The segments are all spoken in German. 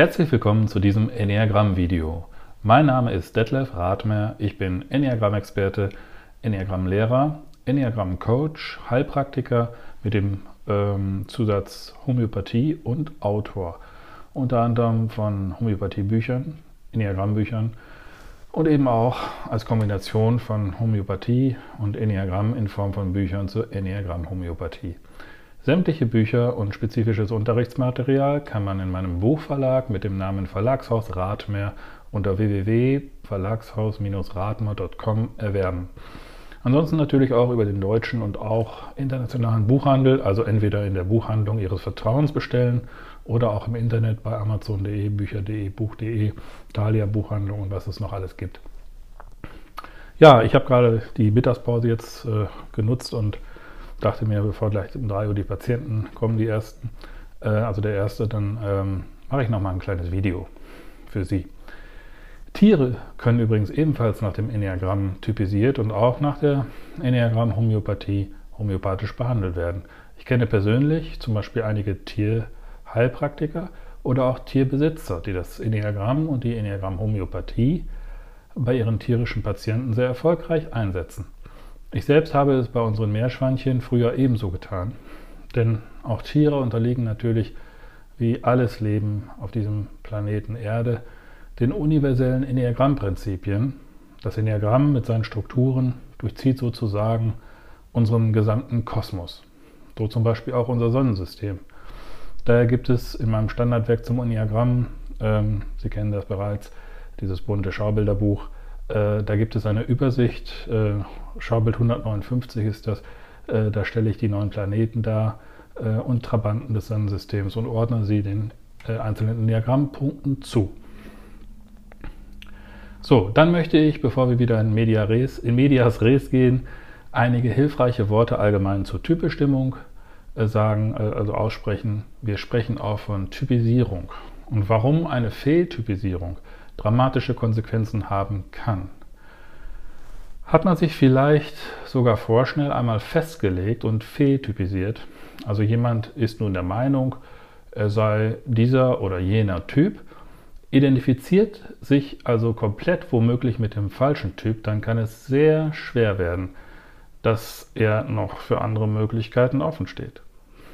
Herzlich willkommen zu diesem Enneagramm-Video. Mein Name ist Detlef Rathmer, ich bin Enneagramm-Experte, Enneagramm-Lehrer, Enneagramm-Coach, Heilpraktiker mit dem ähm, Zusatz Homöopathie und Autor. Unter anderem von Homöopathie-Büchern, Enneagramm-Büchern und eben auch als Kombination von Homöopathie und Enneagramm in Form von Büchern zur Enneagramm-Homöopathie. Sämtliche Bücher und spezifisches Unterrichtsmaterial kann man in meinem Buchverlag mit dem Namen Verlagshaus Rathmer unter www.verlagshaus-rathmer.com erwerben. Ansonsten natürlich auch über den deutschen und auch internationalen Buchhandel, also entweder in der Buchhandlung Ihres Vertrauens bestellen oder auch im Internet bei amazon.de, bücher.de, buch.de, Thalia Buchhandlung und was es noch alles gibt. Ja, ich habe gerade die Mittagspause jetzt äh, genutzt und dachte mir, bevor gleich um 3 Uhr die Patienten kommen, die ersten, äh, also der erste, dann ähm, mache ich nochmal ein kleines Video für Sie. Tiere können übrigens ebenfalls nach dem Enneagramm typisiert und auch nach der Enneagramm-Homöopathie homöopathisch behandelt werden. Ich kenne persönlich zum Beispiel einige Tierheilpraktiker oder auch Tierbesitzer, die das Enneagramm und die Enneagramm-Homöopathie bei ihren tierischen Patienten sehr erfolgreich einsetzen. Ich selbst habe es bei unseren Meerschweinchen früher ebenso getan. Denn auch Tiere unterliegen natürlich, wie alles Leben auf diesem Planeten Erde, den universellen Enneagramm-Prinzipien. Das Enneagramm mit seinen Strukturen durchzieht sozusagen unseren gesamten Kosmos. So zum Beispiel auch unser Sonnensystem. Daher gibt es in meinem Standardwerk zum Enneagramm, ähm, Sie kennen das bereits, dieses bunte Schaubilderbuch, äh, da gibt es eine Übersicht, äh, Schaubild 159 ist das, äh, da stelle ich die neun Planeten dar äh, und Trabanten des Sonnensystems und ordne sie den äh, einzelnen Diagrammpunkten zu. So, dann möchte ich, bevor wir wieder in, Media Res, in Medias Res gehen, einige hilfreiche Worte allgemein zur Typbestimmung äh, sagen, also aussprechen. Wir sprechen auch von Typisierung. Und warum eine Fehltypisierung? dramatische Konsequenzen haben kann. Hat man sich vielleicht sogar vorschnell einmal festgelegt und fehltypisiert, also jemand ist nun der Meinung, er sei dieser oder jener Typ, identifiziert sich also komplett womöglich mit dem falschen Typ, dann kann es sehr schwer werden, dass er noch für andere Möglichkeiten offen steht.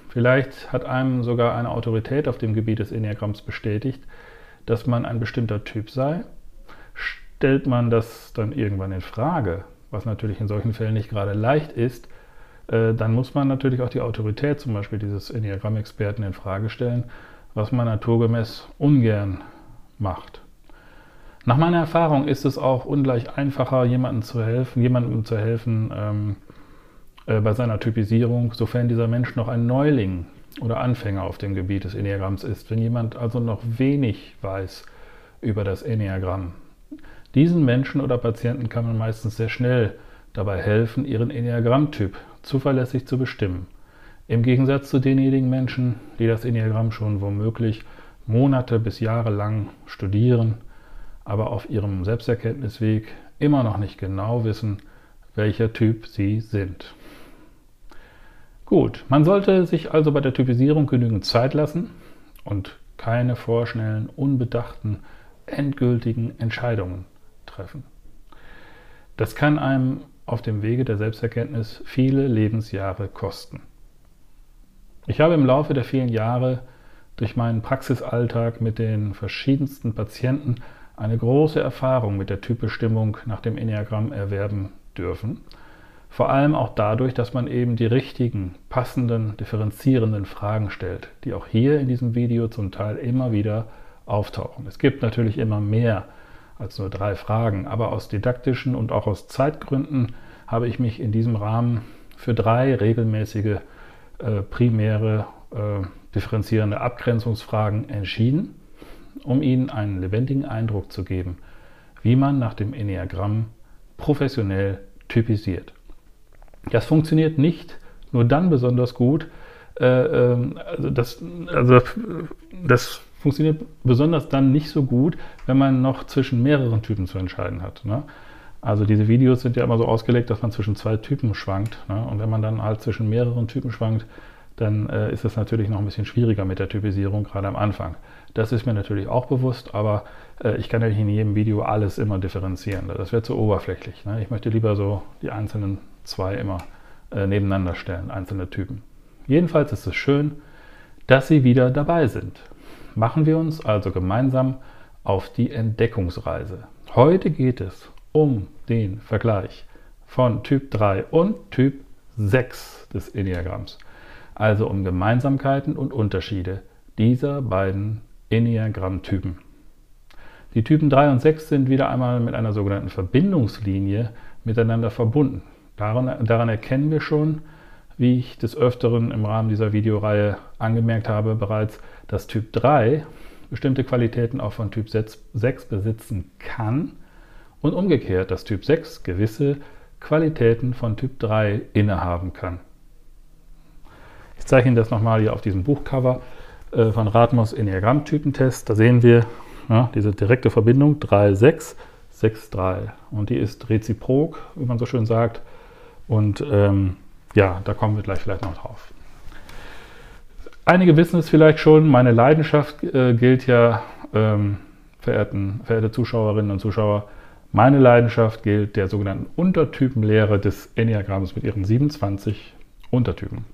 Vielleicht hat einem sogar eine Autorität auf dem Gebiet des Enneagramms bestätigt, dass man ein bestimmter Typ sei, stellt man das dann irgendwann in Frage, was natürlich in solchen Fällen nicht gerade leicht ist, äh, dann muss man natürlich auch die Autorität zum Beispiel dieses Enneagramm-Experten in Frage stellen, was man naturgemäß ungern macht. Nach meiner Erfahrung ist es auch ungleich einfacher, jemandem zu helfen, jemandem zu helfen ähm, äh, bei seiner Typisierung, sofern dieser Mensch noch ein Neuling oder Anfänger auf dem Gebiet des Enneagramms ist, wenn jemand also noch wenig weiß über das Enneagramm. Diesen Menschen oder Patienten kann man meistens sehr schnell dabei helfen, ihren Enneagrammtyp zuverlässig zu bestimmen. Im Gegensatz zu denjenigen Menschen, die das Enneagramm schon womöglich Monate bis Jahre lang studieren, aber auf ihrem Selbsterkenntnisweg immer noch nicht genau wissen, welcher Typ sie sind. Gut, man sollte sich also bei der Typisierung genügend Zeit lassen und keine vorschnellen, unbedachten, endgültigen Entscheidungen treffen. Das kann einem auf dem Wege der Selbsterkenntnis viele Lebensjahre kosten. Ich habe im Laufe der vielen Jahre durch meinen Praxisalltag mit den verschiedensten Patienten eine große Erfahrung mit der Typbestimmung nach dem Enneagramm erwerben dürfen vor allem auch dadurch, dass man eben die richtigen, passenden, differenzierenden Fragen stellt, die auch hier in diesem Video zum Teil immer wieder auftauchen. Es gibt natürlich immer mehr als nur drei Fragen, aber aus didaktischen und auch aus Zeitgründen habe ich mich in diesem Rahmen für drei regelmäßige äh, primäre äh, differenzierende Abgrenzungsfragen entschieden, um Ihnen einen lebendigen Eindruck zu geben, wie man nach dem Enneagramm professionell typisiert. Das funktioniert nicht nur dann besonders gut, äh, ähm, also, das, also das funktioniert besonders dann nicht so gut, wenn man noch zwischen mehreren Typen zu entscheiden hat. Ne? Also diese Videos sind ja immer so ausgelegt, dass man zwischen zwei Typen schwankt. Ne? Und wenn man dann halt zwischen mehreren Typen schwankt, dann äh, ist es natürlich noch ein bisschen schwieriger mit der Typisierung, gerade am Anfang. Das ist mir natürlich auch bewusst, aber äh, ich kann ja nicht in jedem Video alles immer differenzieren. Das wäre zu oberflächlich. Ne? Ich möchte lieber so die einzelnen zwei immer äh, nebeneinander stellen, einzelne Typen. Jedenfalls ist es schön, dass Sie wieder dabei sind. Machen wir uns also gemeinsam auf die Entdeckungsreise. Heute geht es um den Vergleich von Typ 3 und Typ 6 des Enneagramms, also um Gemeinsamkeiten und Unterschiede dieser beiden Enneagrammtypen. Die Typen 3 und 6 sind wieder einmal mit einer sogenannten Verbindungslinie miteinander verbunden. Daran, daran erkennen wir schon, wie ich des Öfteren im Rahmen dieser Videoreihe angemerkt habe, bereits, dass Typ 3 bestimmte Qualitäten auch von Typ 6 besitzen kann und umgekehrt, dass Typ 6 gewisse Qualitäten von Typ 3 innehaben kann. Ich zeige Ihnen das nochmal hier auf diesem Buchcover äh, von Rathmos Enneagramm-Typentest. Da sehen wir ja, diese direkte Verbindung 3, 6, 6, 3. Und die ist reziprok, wie man so schön sagt. Und ähm, ja, da kommen wir gleich vielleicht noch drauf. Einige wissen es vielleicht schon, meine Leidenschaft äh, gilt ja, ähm, verehrten, verehrte Zuschauerinnen und Zuschauer, meine Leidenschaft gilt der sogenannten Untertypenlehre des Enneagramms mit ihren 27 Untertypen.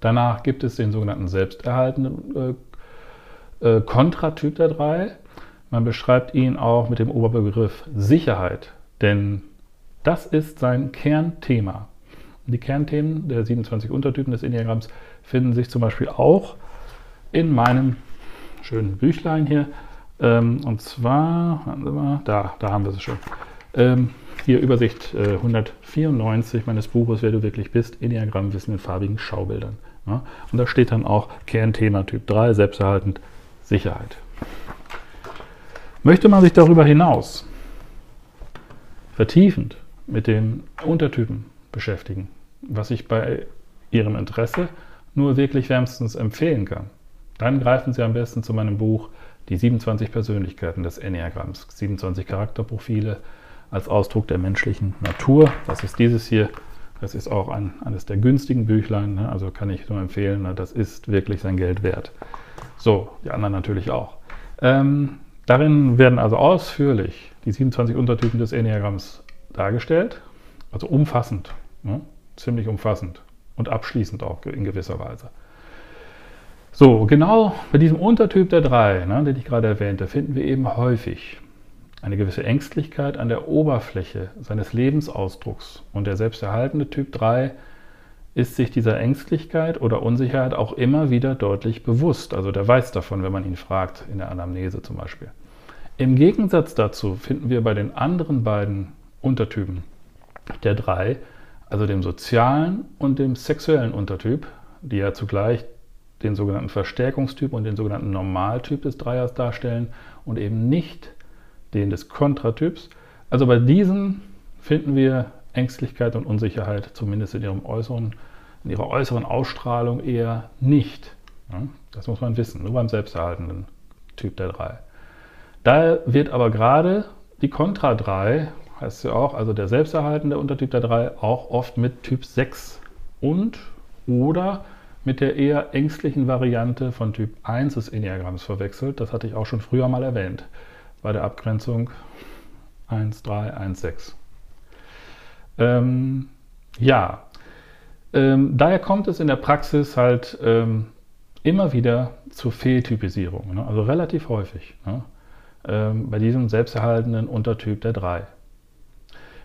Danach gibt es den sogenannten selbsterhaltenden äh, äh, Kontratyp der drei. Man beschreibt ihn auch mit dem Oberbegriff Sicherheit, denn das ist sein Kernthema. Die Kernthemen der 27 Untertypen des Enneagramms finden sich zum Beispiel auch in meinem schönen Büchlein hier. Ähm, und zwar, mal, da, da haben wir es schon. Ähm, hier Übersicht äh, 194 meines Buches, wer du wirklich bist, Enneagramm Wissen in farbigen Schaubildern. Ja? Und da steht dann auch Kernthema Typ 3, selbsterhaltend, Sicherheit. Möchte man sich darüber hinaus vertiefend mit den Untertypen beschäftigen, was ich bei Ihrem Interesse nur wirklich wärmstens empfehlen kann. Dann greifen Sie am besten zu meinem Buch Die 27 Persönlichkeiten des Enneagramms, 27 Charakterprofile als Ausdruck der menschlichen Natur. Das ist dieses hier. Das ist auch ein, eines der günstigen Büchlein, ne? also kann ich nur empfehlen. Ne? Das ist wirklich sein Geld wert. So, die anderen natürlich auch. Ähm, darin werden also ausführlich die 27 Untertypen des Enneagramms dargestellt, also umfassend, ne? ziemlich umfassend und abschließend auch in gewisser Weise. So, genau bei diesem Untertyp der drei, ne, den ich gerade erwähnte, finden wir eben häufig eine gewisse Ängstlichkeit an der Oberfläche seines Lebensausdrucks. Und der selbsterhaltende Typ 3 ist sich dieser Ängstlichkeit oder Unsicherheit auch immer wieder deutlich bewusst. Also der weiß davon, wenn man ihn fragt, in der Anamnese zum Beispiel. Im Gegensatz dazu finden wir bei den anderen beiden Untertypen der drei also dem sozialen und dem sexuellen Untertyp, die ja zugleich den sogenannten Verstärkungstyp und den sogenannten Normaltyp des Dreiers darstellen und eben nicht den des Kontratyps. Also bei diesen finden wir Ängstlichkeit und Unsicherheit, zumindest in, ihrem äußeren, in ihrer äußeren Ausstrahlung eher nicht. Das muss man wissen, nur beim selbsterhaltenden Typ der drei. Da wird aber gerade die Kontra 3 heißt ja auch, also der selbsterhaltende Untertyp der 3 auch oft mit Typ 6 und oder mit der eher ängstlichen Variante von Typ 1 des Enneagramms verwechselt. Das hatte ich auch schon früher mal erwähnt bei der Abgrenzung 1, 3, 1, 6. Ähm, ja, ähm, daher kommt es in der Praxis halt ähm, immer wieder zur Fehltypisierung, ne? also relativ häufig, ne? ähm, bei diesem selbsterhaltenden Untertyp der 3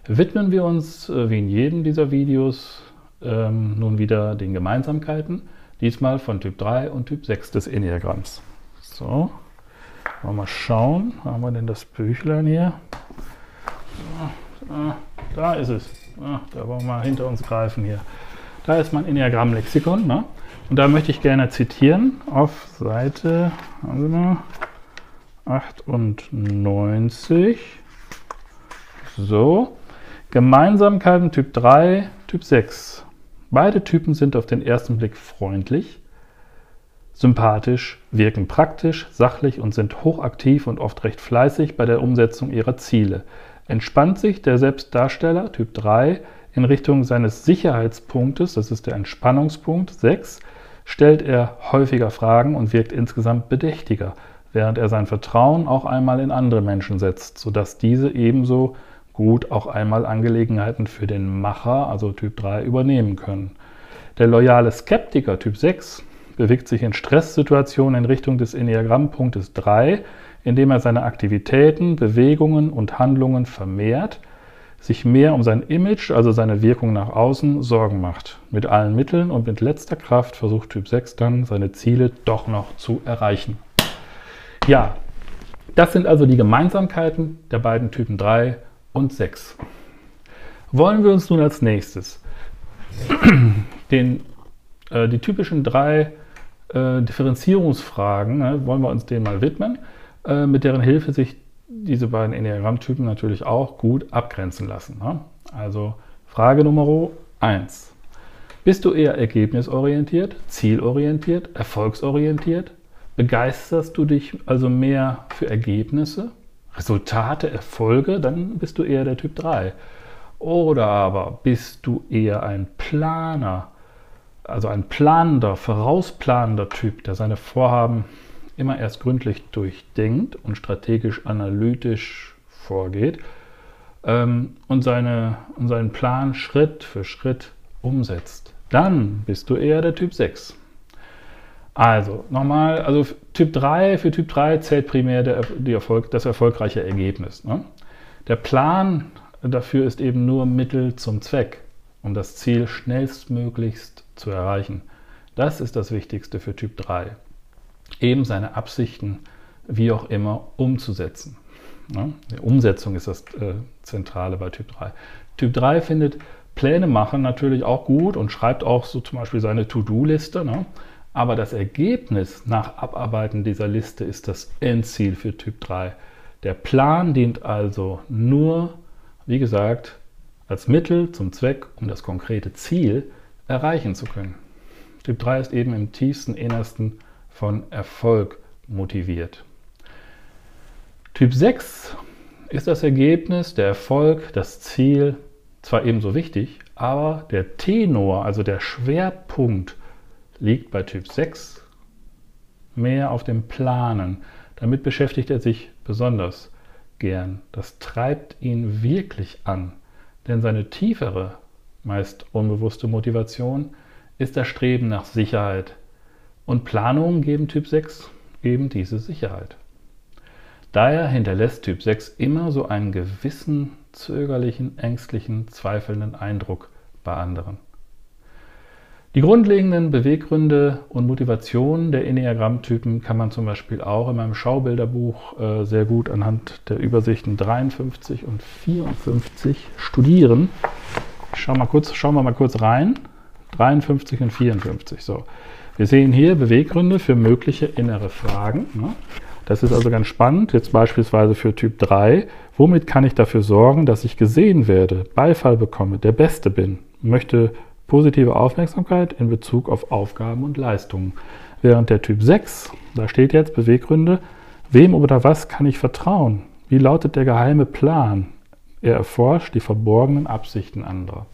widmen wir uns, äh, wie in jedem dieser Videos, ähm, nun wieder den Gemeinsamkeiten, diesmal von Typ 3 und Typ 6 des Enneagramms. So, wollen wir mal schauen, haben wir denn das Büchlein hier? So, da ist es. da wollen wir mal hinter uns greifen hier. Da ist mein Enneagramm-Lexikon. Ne? Und da möchte ich gerne zitieren auf Seite mal, 98. So, Gemeinsamkeiten Typ 3, Typ 6. Beide Typen sind auf den ersten Blick freundlich, sympathisch, wirken praktisch, sachlich und sind hochaktiv und oft recht fleißig bei der Umsetzung ihrer Ziele. Entspannt sich der Selbstdarsteller Typ 3 in Richtung seines Sicherheitspunktes, das ist der Entspannungspunkt 6, stellt er häufiger Fragen und wirkt insgesamt bedächtiger, während er sein Vertrauen auch einmal in andere Menschen setzt, sodass diese ebenso gut auch einmal Angelegenheiten für den Macher, also Typ 3, übernehmen können. Der loyale Skeptiker Typ 6 bewegt sich in Stresssituationen in Richtung des Enneagrammpunktes 3, indem er seine Aktivitäten, Bewegungen und Handlungen vermehrt, sich mehr um sein Image, also seine Wirkung nach außen, Sorgen macht. Mit allen Mitteln und mit letzter Kraft versucht Typ 6 dann, seine Ziele doch noch zu erreichen. Ja, das sind also die Gemeinsamkeiten der beiden Typen 3 und 6. Wollen wir uns nun als nächstes den, äh, die typischen drei äh, Differenzierungsfragen, ne, wollen wir uns denen mal widmen, äh, mit deren Hilfe sich diese beiden Enneagrammtypen natürlich auch gut abgrenzen lassen. Ne? Also Frage Nummer 1. Bist du eher ergebnisorientiert, zielorientiert, erfolgsorientiert? Begeisterst du dich also mehr für Ergebnisse, Resultate, Erfolge? Dann bist du eher der Typ 3. Oder aber bist du eher ein Planer, also ein planender, vorausplanender Typ, der seine Vorhaben immer erst gründlich durchdenkt und strategisch analytisch vorgeht ähm, und, seine, und seinen Plan Schritt für Schritt umsetzt. Dann bist du eher der Typ 6. Also, nochmal, also Typ 3, für Typ 3 zählt primär der, Erfolg, das erfolgreiche Ergebnis. Ne? Der Plan dafür ist eben nur Mittel zum Zweck, um das Ziel schnellstmöglichst zu erreichen. Das ist das Wichtigste für Typ 3. Eben seine Absichten, wie auch immer, umzusetzen. Ja, die Umsetzung ist das äh, Zentrale bei Typ 3. Typ 3 findet Pläne machen natürlich auch gut und schreibt auch so zum Beispiel seine To-Do-Liste. Ne? Aber das Ergebnis nach Abarbeiten dieser Liste ist das Endziel für Typ 3. Der Plan dient also nur, wie gesagt, als Mittel zum Zweck, um das konkrete Ziel erreichen zu können. Typ 3 ist eben im tiefsten Innersten von Erfolg motiviert. Typ 6 ist das Ergebnis, der Erfolg, das Ziel zwar ebenso wichtig, aber der Tenor, also der Schwerpunkt, liegt bei Typ 6 mehr auf dem Planen. Damit beschäftigt er sich besonders gern. Das treibt ihn wirklich an, denn seine tiefere meist unbewusste Motivation, ist das Streben nach Sicherheit. Und Planungen geben Typ 6 eben diese Sicherheit. Daher hinterlässt Typ 6 immer so einen gewissen zögerlichen, ängstlichen, zweifelnden Eindruck bei anderen. Die grundlegenden Beweggründe und Motivationen der Enneagrammtypen kann man zum Beispiel auch in meinem Schaubilderbuch äh, sehr gut anhand der Übersichten 53 und 54 studieren. Schau mal kurz, schauen wir mal kurz rein. 53 und 54. So. Wir sehen hier Beweggründe für mögliche innere Fragen. Ne? Das ist also ganz spannend. Jetzt beispielsweise für Typ 3. Womit kann ich dafür sorgen, dass ich gesehen werde, Beifall bekomme, der Beste bin? Möchte positive Aufmerksamkeit in Bezug auf Aufgaben und Leistungen. Während der Typ 6, da steht jetzt Beweggründe, wem oder was kann ich vertrauen? Wie lautet der geheime Plan? Er erforscht die verborgenen Absichten anderer.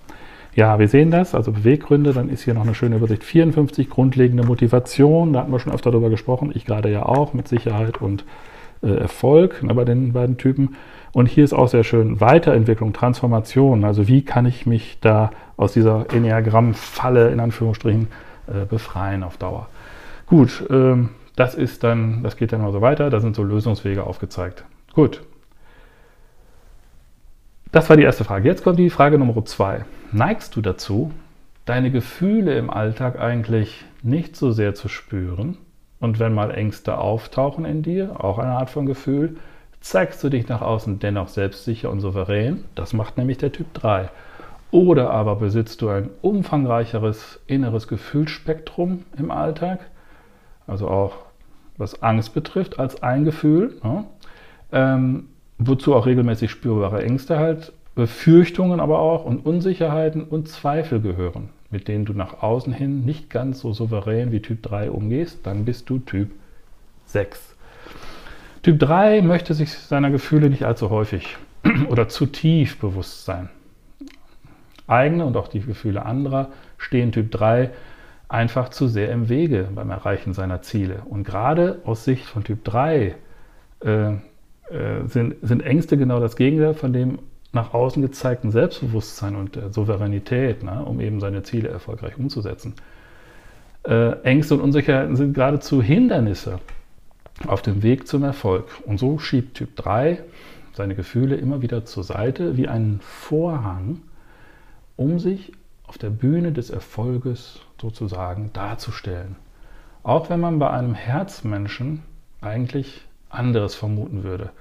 Ja, wir sehen das, also Beweggründe, dann ist hier noch eine schöne Übersicht 54, grundlegende Motivation, da hatten wir schon öfter darüber gesprochen, ich gerade ja auch, mit Sicherheit und äh, Erfolg ne, bei den beiden Typen. Und hier ist auch sehr schön Weiterentwicklung, Transformation, also wie kann ich mich da aus dieser Enneagramm-Falle in Anführungsstrichen äh, befreien auf Dauer. Gut, ähm, das ist dann, das geht dann mal so weiter, da sind so Lösungswege aufgezeigt. Gut, das war die erste Frage. Jetzt kommt die Frage Nummer zwei. Neigst du dazu, deine Gefühle im Alltag eigentlich nicht so sehr zu spüren? Und wenn mal Ängste auftauchen in dir, auch eine Art von Gefühl, zeigst du dich nach außen dennoch selbstsicher und souverän? Das macht nämlich der Typ 3. Oder aber besitzt du ein umfangreicheres inneres Gefühlsspektrum im Alltag, also auch was Angst betrifft, als ein Gefühl. Ne? Ähm, wozu auch regelmäßig spürbare Ängste halt, Befürchtungen aber auch und Unsicherheiten und Zweifel gehören, mit denen du nach außen hin nicht ganz so souverän wie Typ 3 umgehst, dann bist du Typ 6. Typ 3 möchte sich seiner Gefühle nicht allzu häufig oder zu tief bewusst sein. eigene und auch die Gefühle anderer stehen Typ 3 einfach zu sehr im Wege beim Erreichen seiner Ziele. Und gerade aus Sicht von Typ 3 äh, äh, sind, sind Ängste genau das Gegenteil von dem nach außen gezeigten Selbstbewusstsein und der Souveränität, ne, um eben seine Ziele erfolgreich umzusetzen. Äh, Ängste und Unsicherheiten sind geradezu Hindernisse auf dem Weg zum Erfolg. Und so schiebt Typ 3 seine Gefühle immer wieder zur Seite wie einen Vorhang, um sich auf der Bühne des Erfolges sozusagen darzustellen. Auch wenn man bei einem Herzmenschen eigentlich anderes vermuten würde.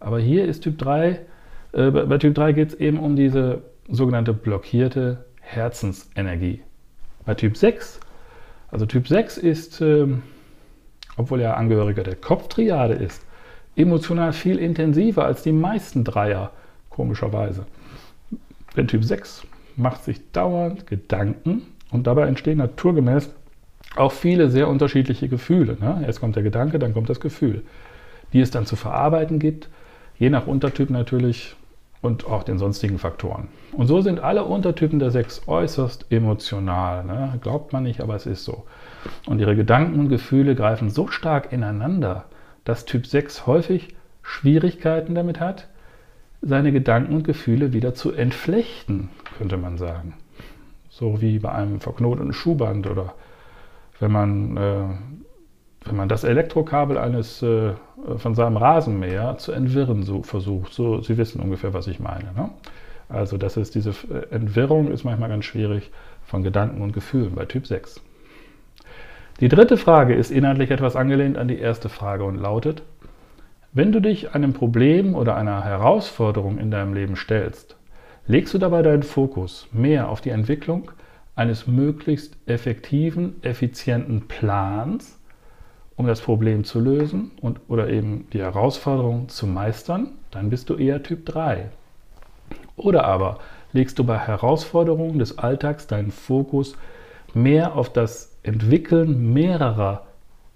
Aber hier ist Typ 3, äh, bei Typ 3 geht es eben um diese sogenannte blockierte Herzensenergie. Bei Typ 6, also Typ 6 ist, äh, obwohl er Angehöriger der Kopftriade ist, emotional viel intensiver als die meisten Dreier, komischerweise. Denn Typ 6 macht sich dauernd Gedanken und dabei entstehen naturgemäß auch viele sehr unterschiedliche Gefühle. Ne? Erst kommt der Gedanke, dann kommt das Gefühl, die es dann zu verarbeiten gibt, je nach Untertyp natürlich und auch den sonstigen Faktoren. Und so sind alle Untertypen der Sechs äußerst emotional. Ne? Glaubt man nicht, aber es ist so. Und ihre Gedanken und Gefühle greifen so stark ineinander, dass Typ 6 häufig Schwierigkeiten damit hat, seine Gedanken und Gefühle wieder zu entflechten, könnte man sagen. So wie bei einem verknoteten Schuhband oder wenn man, äh, wenn man das Elektrokabel eines äh, von seinem Rasenmäher zu entwirren so versucht. So, Sie wissen ungefähr, was ich meine. Ne? Also das ist diese äh, Entwirrung ist manchmal ganz schwierig von Gedanken und Gefühlen bei Typ 6. Die dritte Frage ist inhaltlich etwas angelehnt an die erste Frage und lautet, wenn du dich einem Problem oder einer Herausforderung in deinem Leben stellst, legst du dabei deinen Fokus mehr auf die Entwicklung eines möglichst effektiven, effizienten Plans, um das Problem zu lösen und, oder eben die Herausforderung zu meistern, dann bist du eher Typ 3. Oder aber legst du bei Herausforderungen des Alltags deinen Fokus mehr auf das Entwickeln mehrerer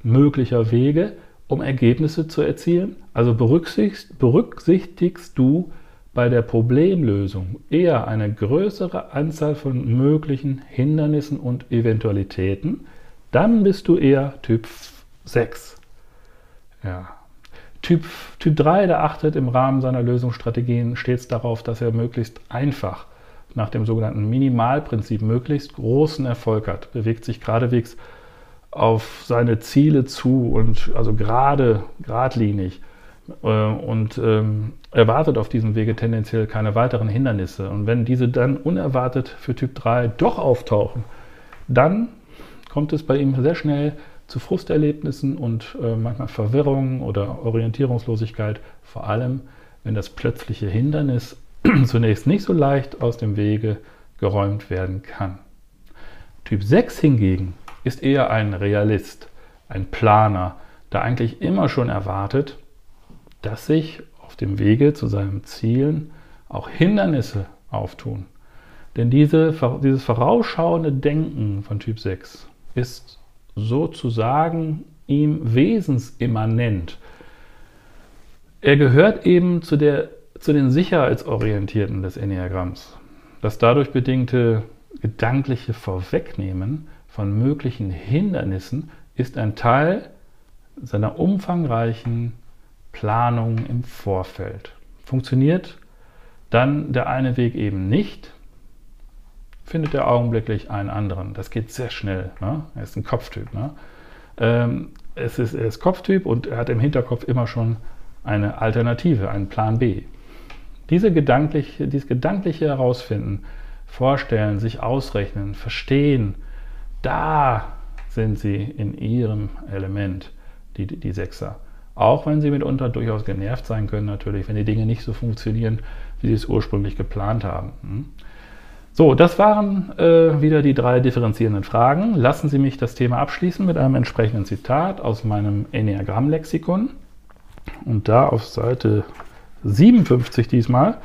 möglicher Wege, um Ergebnisse zu erzielen? Also berücksichtigst, berücksichtigst du bei der Problemlösung eher eine größere Anzahl von möglichen Hindernissen und Eventualitäten, dann bist du eher Typ 6. Ja. Typ, typ 3, der achtet im Rahmen seiner Lösungsstrategien stets darauf, dass er möglichst einfach nach dem sogenannten Minimalprinzip möglichst großen Erfolg hat, bewegt sich geradewegs auf seine Ziele zu und also gerade, geradlinig äh, und ähm, erwartet auf diesem Wege tendenziell keine weiteren Hindernisse. Und wenn diese dann unerwartet für Typ 3 doch auftauchen, dann kommt es bei ihm sehr schnell zu Frusterlebnissen und äh, manchmal Verwirrung oder Orientierungslosigkeit, vor allem wenn das plötzliche Hindernis zunächst nicht so leicht aus dem Wege geräumt werden kann. Typ 6 hingegen ist eher ein Realist, ein Planer, der eigentlich immer schon erwartet, dass sich auf dem Wege zu seinen Zielen auch Hindernisse auftun. Denn diese, dieses vorausschauende Denken von Typ 6 ist sozusagen ihm wesensimmanent. Er gehört eben zu, der, zu den Sicherheitsorientierten des Enneagramms. Das dadurch bedingte gedankliche Vorwegnehmen von möglichen Hindernissen ist ein Teil seiner umfangreichen Planung im Vorfeld. Funktioniert dann der eine Weg eben nicht, findet er augenblicklich einen anderen. Das geht sehr schnell. Ne? Er ist ein Kopftyp. Ne? Ähm, es ist, er ist Kopftyp und er hat im Hinterkopf immer schon eine Alternative, einen Plan B. Diese gedankliche, dieses gedankliche Herausfinden, Vorstellen, sich ausrechnen, verstehen, da sind sie in ihrem Element, die, die Sechser. Auch wenn sie mitunter durchaus genervt sein können, natürlich, wenn die Dinge nicht so funktionieren, wie sie es ursprünglich geplant haben. So, das waren äh, wieder die drei differenzierenden Fragen. Lassen Sie mich das Thema abschließen mit einem entsprechenden Zitat aus meinem Enneagramm-Lexikon. Und da auf Seite 57 diesmal.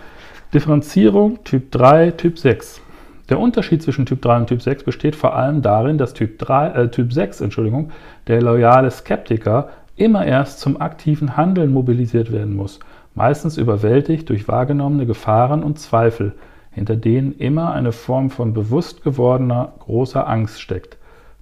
Differenzierung Typ 3, Typ 6. Der Unterschied zwischen Typ 3 und Typ 6 besteht vor allem darin, dass Typ, 3, äh, typ 6, Entschuldigung, der loyale Skeptiker, immer erst zum aktiven Handeln mobilisiert werden muss, meistens überwältigt durch wahrgenommene Gefahren und Zweifel. Hinter denen immer eine Form von bewusst gewordener großer Angst steckt.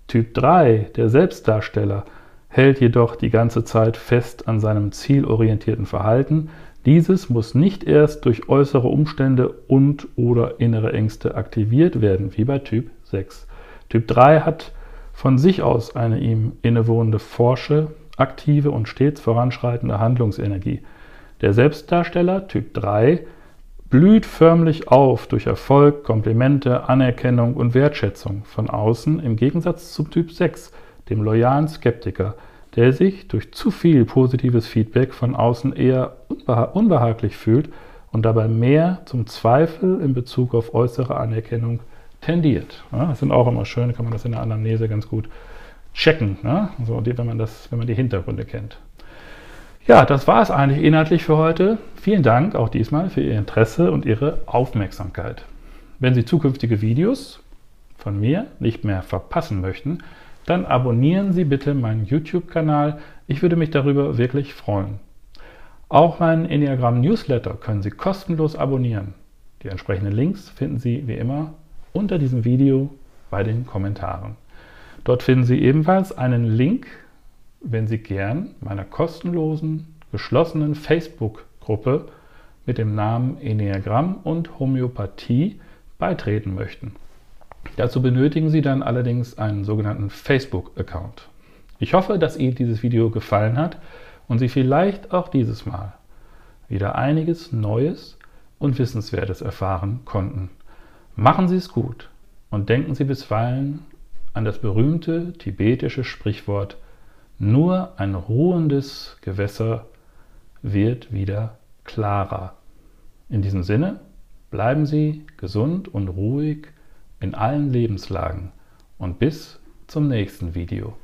Typ 3, der Selbstdarsteller, hält jedoch die ganze Zeit fest an seinem zielorientierten Verhalten. Dieses muss nicht erst durch äußere Umstände und oder innere Ängste aktiviert werden, wie bei Typ 6. Typ 3 hat von sich aus eine ihm innewohnende forsche, aktive und stets voranschreitende Handlungsenergie. Der Selbstdarsteller Typ 3 blüht förmlich auf durch Erfolg, Komplimente, Anerkennung und Wertschätzung von außen im Gegensatz zum Typ 6, dem loyalen Skeptiker, der sich durch zu viel positives Feedback von außen eher unbeha unbehaglich fühlt und dabei mehr zum Zweifel in Bezug auf äußere Anerkennung tendiert. Ja, das sind auch immer schön, kann man das in der Anamnese ganz gut checken, ne? also, wenn, man das, wenn man die Hintergründe kennt. Ja, das war es eigentlich inhaltlich für heute. Vielen Dank auch diesmal für Ihr Interesse und Ihre Aufmerksamkeit. Wenn Sie zukünftige Videos von mir nicht mehr verpassen möchten, dann abonnieren Sie bitte meinen YouTube-Kanal. Ich würde mich darüber wirklich freuen. Auch meinen Enneagram Newsletter können Sie kostenlos abonnieren. Die entsprechenden Links finden Sie wie immer unter diesem Video bei den Kommentaren. Dort finden Sie ebenfalls einen Link wenn Sie gern meiner kostenlosen, geschlossenen Facebook-Gruppe mit dem Namen Enneagramm und Homöopathie beitreten möchten. Dazu benötigen Sie dann allerdings einen sogenannten Facebook-Account. Ich hoffe, dass Ihnen dieses Video gefallen hat und Sie vielleicht auch dieses Mal wieder einiges Neues und Wissenswertes erfahren konnten. Machen Sie es gut und denken Sie bisweilen an das berühmte tibetische Sprichwort nur ein ruhendes Gewässer wird wieder klarer. In diesem Sinne, bleiben Sie gesund und ruhig in allen Lebenslagen und bis zum nächsten Video.